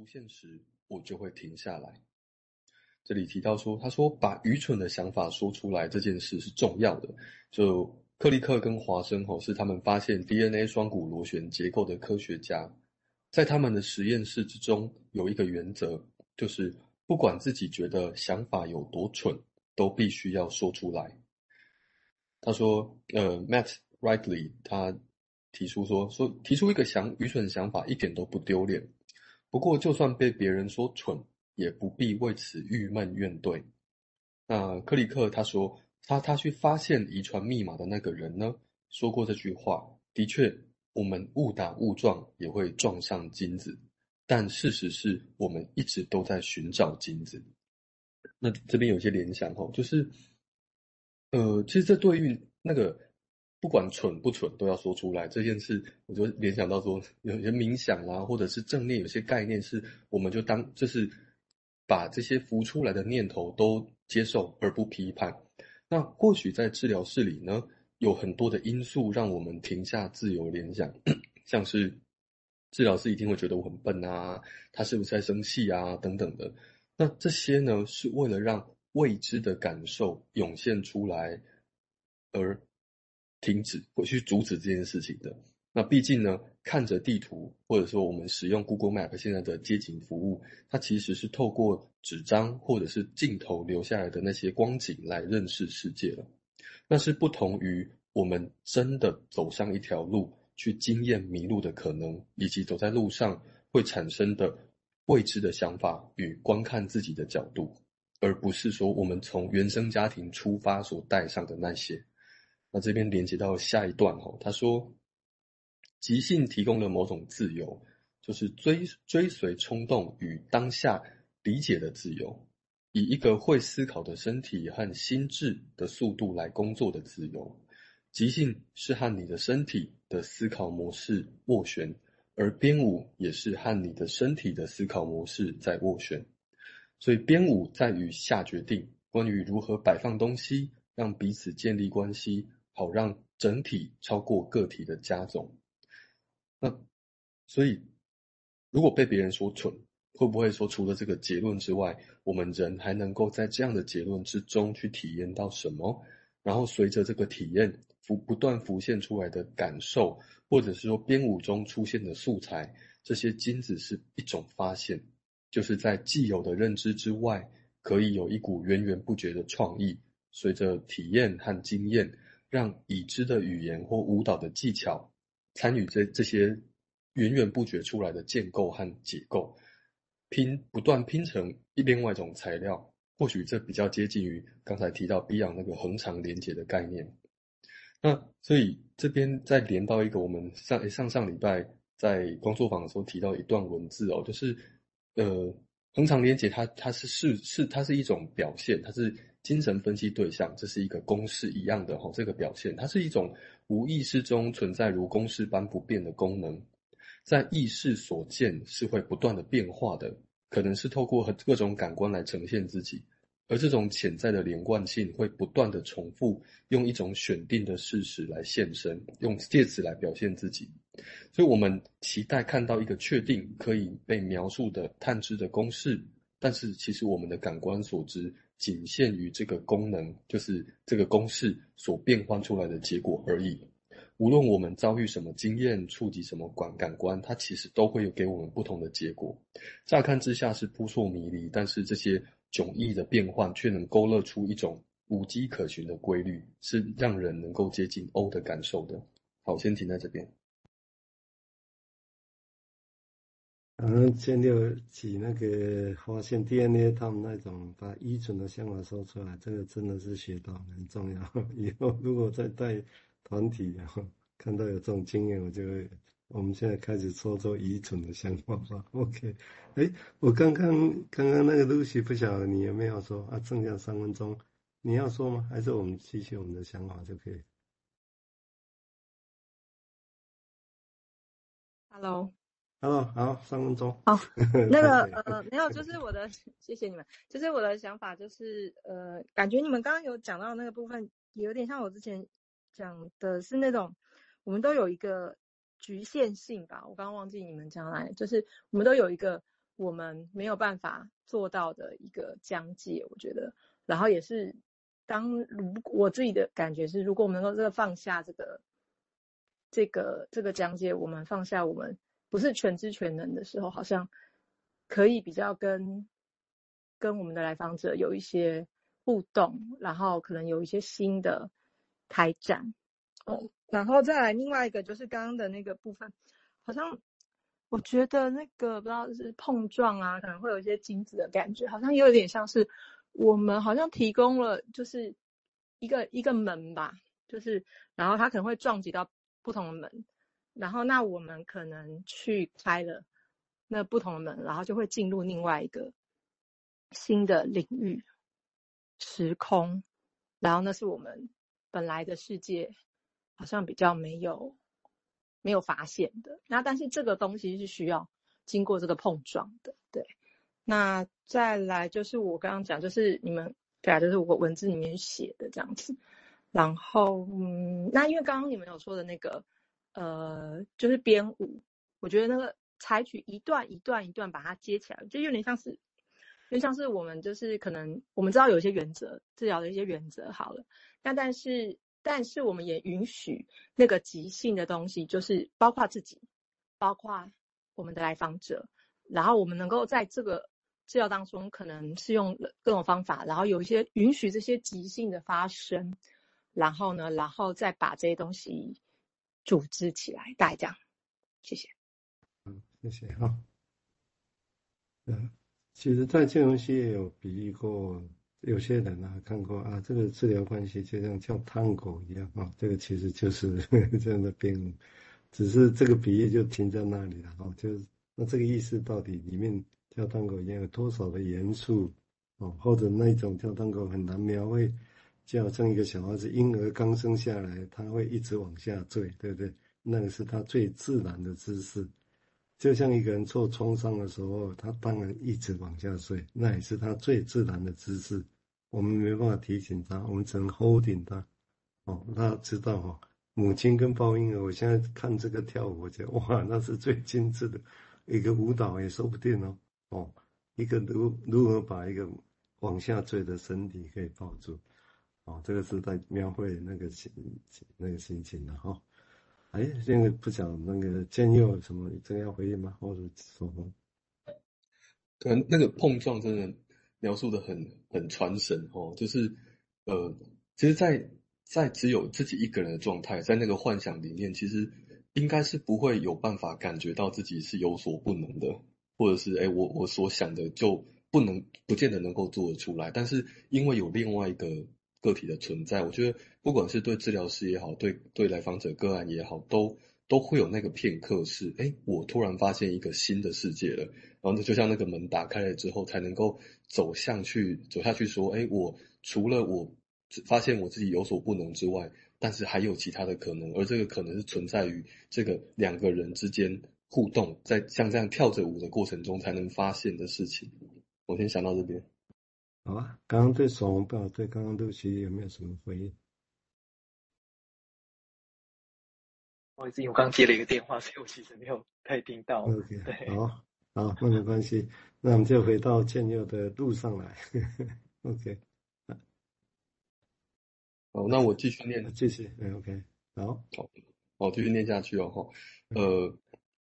出现时，我就会停下来。这里提到说，他说把愚蠢的想法说出来这件事是重要的。就克利克跟华生吼是他们发现 DNA 双股螺旋结构的科学家，在他们的实验室之中有一个原则，就是不管自己觉得想法有多蠢，都必须要说出来。他说，呃，Matt Rightly 他提出说，说提出一个想愚蠢想法一点都不丢脸。不过，就算被别人说蠢，也不必为此郁闷怨怼。那克里克他说，他他去发现遗传密码的那个人呢，说过这句话。的确，我们误打误撞也会撞上金子，但事实是我们一直都在寻找金子。那这边有些联想哦，就是，呃，其实这对于那个。不管蠢不蠢，都要说出来这件事，我就联想到说，有些冥想啊，或者是正念，有些概念是，我们就当就是把这些浮出来的念头都接受而不批判。那或许在治疗室里呢，有很多的因素让我们停下自由联想，像是治疗师一定会觉得我很笨啊，他是不是在生气啊等等的。那这些呢，是为了让未知的感受涌现出来而。停止或去阻止这件事情的。那毕竟呢，看着地图，或者说我们使用 Google Map 现在的街景服务，它其实是透过纸张或者是镜头留下来的那些光景来认识世界了。那是不同于我们真的走上一条路，去经验迷路的可能，以及走在路上会产生的未知的想法与观看自己的角度，而不是说我们从原生家庭出发所带上的那些。那这边连接到下一段哦，他说，即兴提供了某种自由，就是追追随冲动与当下理解的自由，以一个会思考的身体和心智的速度来工作的自由。即兴是和你的身体的思考模式斡旋，而编舞也是和你的身体的思考模式在斡旋。所以编舞在于下决定，关于如何摆放东西，让彼此建立关系。好让整体超过个体的加总。那所以，如果被别人说蠢，会不会说除了这个结论之外，我们人还能够在这样的结论之中去体验到什么？然后随着这个体验浮不断浮现出来的感受，或者是说编舞中出现的素材，这些金子是一种发现，就是在既有的认知之外，可以有一股源源不绝的创意，随着体验和经验。让已知的语言或舞蹈的技巧参与这这些源源不绝出来的建构和解构，拼不断拼成另外一种材料，或许这比较接近于刚才提到 Beyond 那个横长连结的概念。那所以这边再连到一个我们上上上礼拜在工作坊的时候提到一段文字哦，就是呃横长连结它它是是是它是一种表现，它是。精神分析对象，这是一个公式一样的哈，这个表现，它是一种无意识中存在如公式般不变的功能，在意识所见是会不断的变化的，可能是透过各种感官来呈现自己，而这种潜在的连贯性会不断的重复，用一种选定的事实来现身，用借此来表现自己，所以我们期待看到一个确定可以被描述的探知的公式，但是其实我们的感官所知。仅限于这个功能，就是这个公式所变换出来的结果而已。无论我们遭遇什么经验，触及什么感感官，它其实都会有给我们不同的结果。乍看之下是扑朔迷离，但是这些迥异的变换却能勾勒出一种无迹可寻的规律，是让人能够接近 O 的感受的。好，先停在这边。然后前六起那个发现 DNA，他们那种把愚蠢的想法说出来，这个真的是学到很重要。以后如果再带团体，然后看到有这种经验，我就会，我们现在开始说说愚蠢的想法吧。OK，哎，我刚刚刚刚那个 Lucy 不晓得你有没有说啊？剩下三分钟，你要说吗？还是我们继续我们的想法就可以？Hello。Hello，好，三分钟。好，那个 呃，没有，就是我的，谢谢你们。就是我的想法，就是呃，感觉你们刚刚有讲到那个部分，也有点像我之前讲的是那种，我们都有一个局限性吧。我刚刚忘记你们讲来，就是我们都有一个我们没有办法做到的一个疆界，我觉得，然后也是当如我自己的感觉是，如果我们能够这个放下这个这个这个疆界，我们放下我们不是全知全能的时候，好像可以比较跟跟我们的来访者有一些互动，然后可能有一些新的开展哦，然后再来另外一个就是刚刚的那个部分，好像。我觉得那个不知道是碰撞啊，可能会有一些精子的感觉，好像也有点像是我们好像提供了就是一个一个门吧，就是然后它可能会撞击到不同的门，然后那我们可能去开了那不同的门，然后就会进入另外一个新的领域时空，然后那是我们本来的世界好像比较没有。没有发现的，那但是这个东西是需要经过这个碰撞的，对。那再来就是我刚刚讲，就是你们对啊，就是我文字里面写的这样子。然后，嗯，那因为刚刚你们有说的那个，呃，就是编舞，我觉得那个采取一段一段一段把它接起来，就有点像是，就像是我们就是可能我们知道有一些原则，治疗的一些原则好了，那但是。但是我们也允许那个即兴的东西，就是包括自己，包括我们的来访者，然后我们能够在这个治疗当中，可能是用各种方法，然后有一些允许这些即兴的发生，然后呢，然后再把这些东西组织起来，大概这样。谢谢。嗯，谢谢哈。嗯，其实，在金融系也有比喻过。有些人啊看过啊，这个治疗关系就像跳探狗一样啊，这个其实就是 这样的病，只是这个比喻就停在那里了哦，就是那这个意思到底里面跳探狗一样有多少的元素哦，或者那种跳探狗很难描绘，就好像一个小孩子婴儿刚生下来，他会一直往下坠，对不对？那个是他最自然的姿势。就像一个人受创伤的时候，他当然一直往下坠，那也是他最自然的姿势。我们没办法提醒他，我们只能 holding 他。哦，他知道哈，母亲跟抱婴儿。我现在看这个跳舞，我觉得哇，那是最精致的一个舞蹈，也说不定哦。哦，一个如如何把一个往下坠的身体可以抱住？哦，这个是在描绘那个心那个心情的哈。哎，现在不讲那个建佑有什么，真要回应吗？或者说，可能那个碰撞真的描述的很很传神哦，就是呃，其实在，在在只有自己一个人的状态，在那个幻想里面，其实应该是不会有办法感觉到自己是有所不能的，或者是哎，我我所想的就不能，不见得能够做得出来。但是因为有另外一个。个体的存在，我觉得不管是对治疗师也好，对对来访者个案也好，都都会有那个片刻是，哎，我突然发现一个新的世界了，然后就像那个门打开了之后，才能够走向去走下去，说，哎，我除了我发现我自己有所不能之外，但是还有其他的可能，而这个可能是存在于这个两个人之间互动，在像这样跳着舞的过程中才能发现的事情。我先想到这边。好啊，刚刚对爽文不好，对刚刚对其实有没有什么回应？不好意思，因为我刚接了一个电话，所以我其实没有太听到。OK，对，好，好，那没关系，那我们就回到建佑的路上来。OK，好，那我继续念，继续，嗯，OK，好，好，好，继续念下去哦，哈，呃，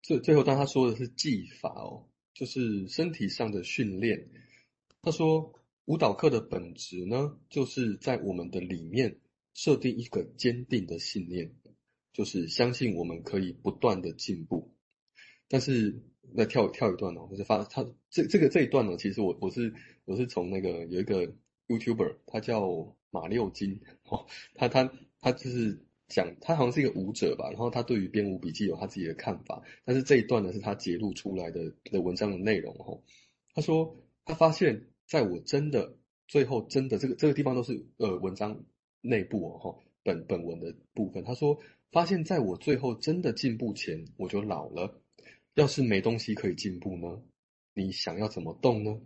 最最后当他说的是技法哦，就是身体上的训练，他说。舞蹈课的本质呢，就是在我们的里面设定一个坚定的信念，就是相信我们可以不断的进步。但是，那跳跳一段哦，就发他这这个这一段呢，其实我我是我是从那个有一个 YouTuber，他叫马六金哦，他他他就是讲他好像是一个舞者吧，然后他对于编舞笔记有他自己的看法，但是这一段呢是他截录出来的的文章的内容哦。他说他发现。在我真的最后真的这个这个地方都是呃文章内部哦本本文的部分，他说发现在我最后真的进步前我就老了，要是没东西可以进步呢？你想要怎么动呢？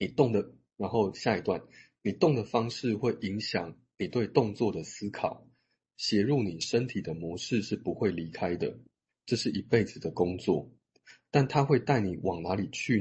你动的，然后下一段，你动的方式会影响你对动作的思考，写入你身体的模式是不会离开的，这是一辈子的工作，但它会带你往哪里去？